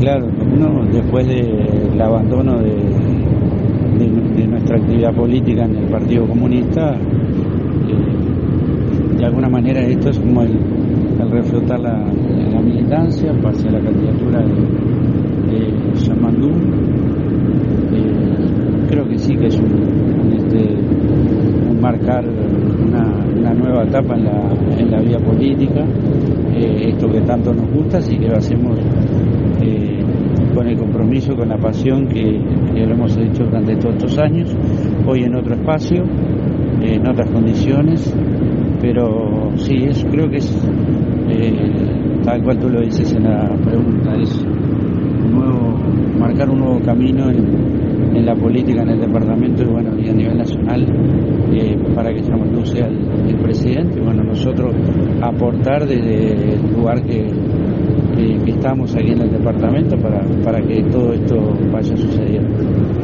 claro, después del abandono de, nuestra actividad política en el Partido Comunista, eh, de alguna manera esto es como el, reflotar la, militancia, pase a la candidatura de, Yamandú. Eh, creo que sí que es un, este, marcar una, nueva etapa en la, en la vía política, eh, esto que tanto nos gusta, así que lo hacemos con la pasión que, lo hemos hecho durante todos estos años, hoy en otro espacio, en otras condiciones, pero sí, eso creo que es, eh, tal cual tú lo dices en la pregunta, es nuevo, marcar un nuevo camino en, la política en el departamento y bueno y a nivel nacional eh, para que Chamatú sea el, el presidente. Bueno nosotros aportar desde el lugar que, que, estamos aquí en el departamento para, para que todo esto vaya sucediendo.